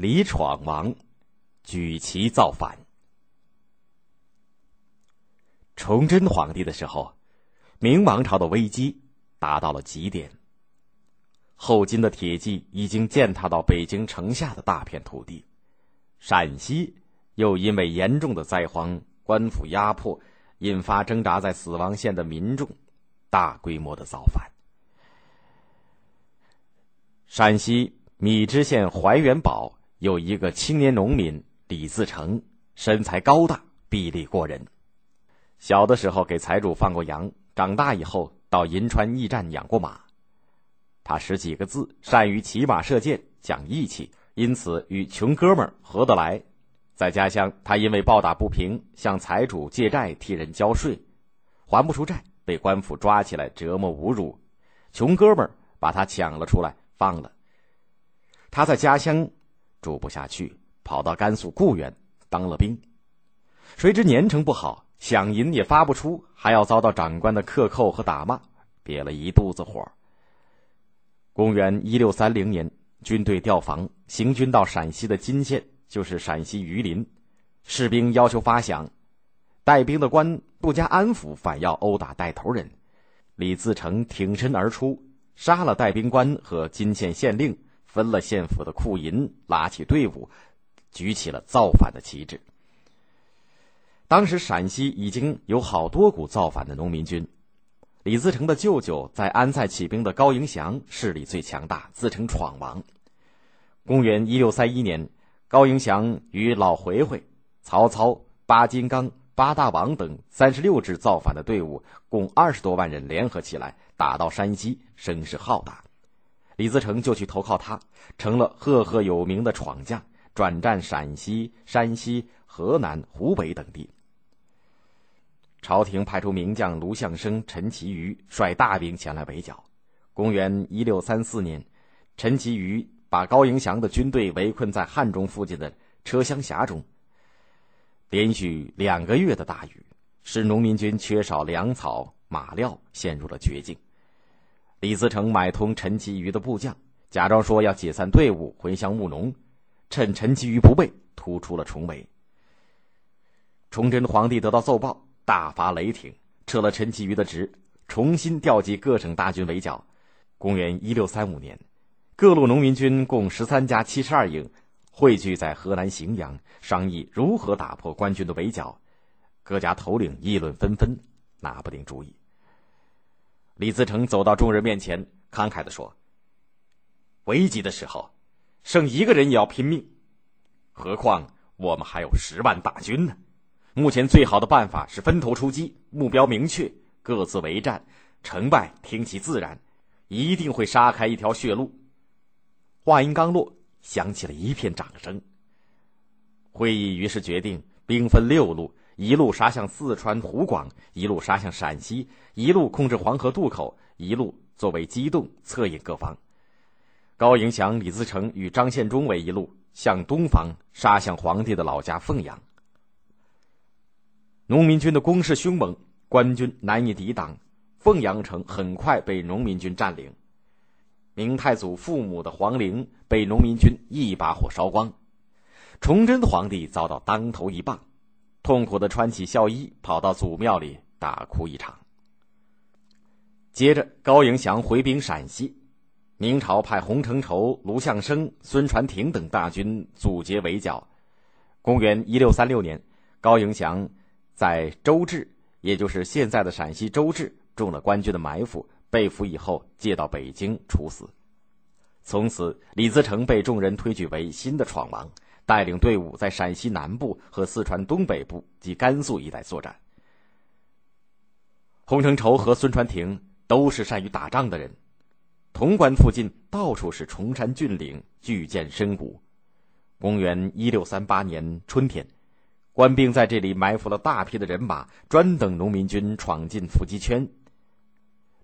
李闯王举旗造反。崇祯皇帝的时候，明王朝的危机达到了极点。后金的铁骑已经践踏到北京城下的大片土地，陕西又因为严重的灾荒、官府压迫，引发挣扎在死亡线的民众大规模的造反。陕西米脂县怀元堡。有一个青年农民李自成，身材高大，臂力过人。小的时候给财主放过羊，长大以后到银川驿站养过马。他识几个字，善于骑马射箭，讲义气，因此与穷哥们儿合得来。在家乡，他因为抱打不平，向财主借债，替人交税，还不出债，被官府抓起来折磨侮辱。穷哥们儿把他抢了出来，放了。他在家乡。住不下去，跑到甘肃固原当了兵。谁知年成不好，饷银也发不出，还要遭到长官的克扣和打骂，憋了一肚子火。公元一六三零年，军队调防，行军到陕西的金县，就是陕西榆林。士兵要求发饷，带兵的官不加安抚，反要殴打带头人。李自成挺身而出，杀了带兵官和金县县令。分了县府的库银，拉起队伍，举起了造反的旗帜。当时陕西已经有好多股造反的农民军，李自成的舅舅在安塞起兵的高迎祥势力最强大，自称闯王。公元一六三一年，高迎祥与老回回、曹操、八金刚、八大王等三十六支造反的队伍，共二十多万人联合起来，打到山西，声势浩大。李自成就去投靠他，成了赫赫有名的闯将，转战陕西、山西、河南、湖北等地。朝廷派出名将卢象升、陈其余率大兵前来围剿。公元一六三四年，陈其余把高迎祥的军队围困在汉中附近的车厢峡中。连续两个月的大雨，使农民军缺少粮草、马料，陷入了绝境。李自成买通陈其余的部将，假装说要解散队伍，回乡务农，趁陈其余不备，突出了重围。崇祯皇帝得到奏报，大发雷霆，撤了陈其余的职，重新调集各省大军围剿。公元一六三五年，各路农民军共十三家七十二营，汇聚在河南荥阳，商议如何打破官军的围剿。各家头领议论纷纷，拿不定主意。李自成走到众人面前，慷慨的说：“危急的时候，剩一个人也要拼命，何况我们还有十万大军呢？目前最好的办法是分头出击，目标明确，各自为战，成败听其自然，一定会杀开一条血路。”话音刚落，响起了一片掌声。会议于是决定兵分六路。一路杀向四川湖广，一路杀向陕西，一路控制黄河渡口，一路作为机动策应各方。高迎祥、李自成与张献忠为一路，向东方杀向皇帝的老家凤阳。农民军的攻势凶猛，官军难以抵挡，凤阳城很快被农民军占领。明太祖父母的皇陵被农民军一把火烧光，崇祯皇帝遭到当头一棒。痛苦的穿起孝衣，跑到祖庙里大哭一场。接着，高迎祥回兵陕西，明朝派洪承畴、卢象升、孙传庭等大军阻截围剿。公元一六三六年，高迎祥在周至，也就是现在的陕西周至，中了官军的埋伏，被俘以后借到北京处死。从此，李自成被众人推举为新的闯王。带领队伍在陕西南部和四川东北部及甘肃一带作战。洪承畴和孙传庭都是善于打仗的人，潼关附近到处是崇山峻岭，巨舰深谷。公元一六三八年春天，官兵在这里埋伏了大批的人马，专等农民军闯进伏击圈。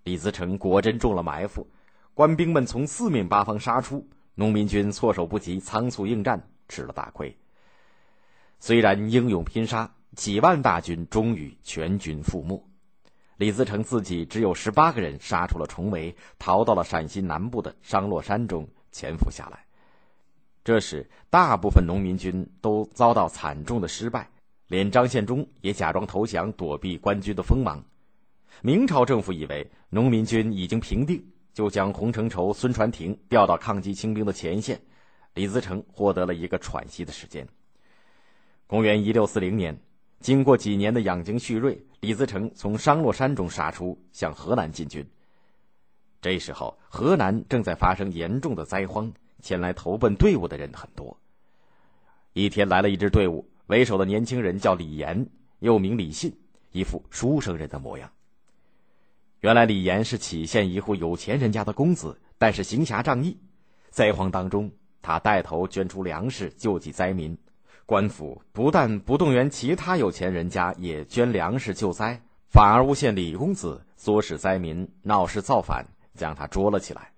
李自成果真中了埋伏，官兵们从四面八方杀出，农民军措手不及，仓促应战。吃了大亏。虽然英勇拼杀，几万大军终于全军覆没。李自成自己只有十八个人杀出了重围，逃到了陕西南部的商洛山中潜伏下来。这时，大部分农民军都遭到惨重的失败，连张献忠也假装投降，躲避官军的锋芒。明朝政府以为农民军已经平定，就将洪承畴、孙传庭调到抗击清兵的前线，李自成获得了一个喘息的时间。公元一六四零年，经过几年的养精蓄锐，李自成从商洛山中杀出，向河南进军。这时候，河南正在发生严重的灾荒。前来投奔队伍的人很多。一天来了一支队伍，为首的年轻人叫李岩，又名李信，一副书生人的模样。原来李岩是杞县一户有钱人家的公子，但是行侠仗义。灾荒当中，他带头捐出粮食救济灾民。官府不但不动员其他有钱人家也捐粮食救灾，反而诬陷李公子唆使灾民闹事造反，将他捉了起来。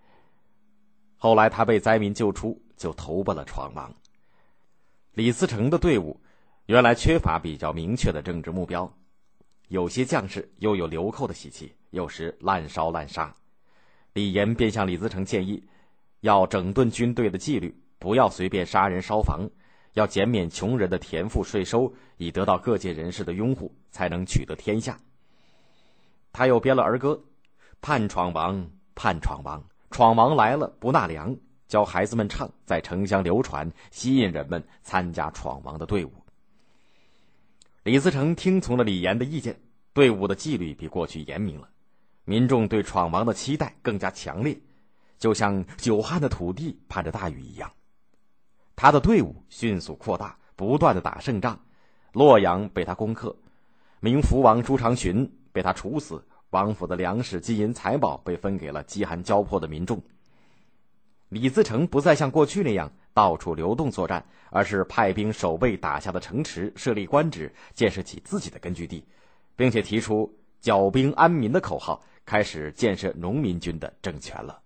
后来他被灾民救出，就投奔了闯王。李自成的队伍原来缺乏比较明确的政治目标，有些将士又有流寇的习气，有时滥烧滥杀。李岩便向李自成建议，要整顿军队的纪律，不要随便杀人烧房，要减免穷人的田赋税收，以得到各界人士的拥护，才能取得天下。他又编了儿歌：“盼闯王，盼闯王。”闯王来了不纳粮，教孩子们唱，在城乡流传，吸引人们参加闯王的队伍。李自成听从了李严的意见，队伍的纪律比过去严明了，民众对闯王的期待更加强烈，就像久旱的土地盼着大雨一样。他的队伍迅速扩大，不断的打胜仗，洛阳被他攻克，明福王朱常洵被他处死。王府的粮食、金银财宝被分给了饥寒交迫的民众。李自成不再像过去那样到处流动作战，而是派兵守卫打下的城池，设立官职，建设起自己的根据地，并且提出“剿兵安民”的口号，开始建设农民军的政权了。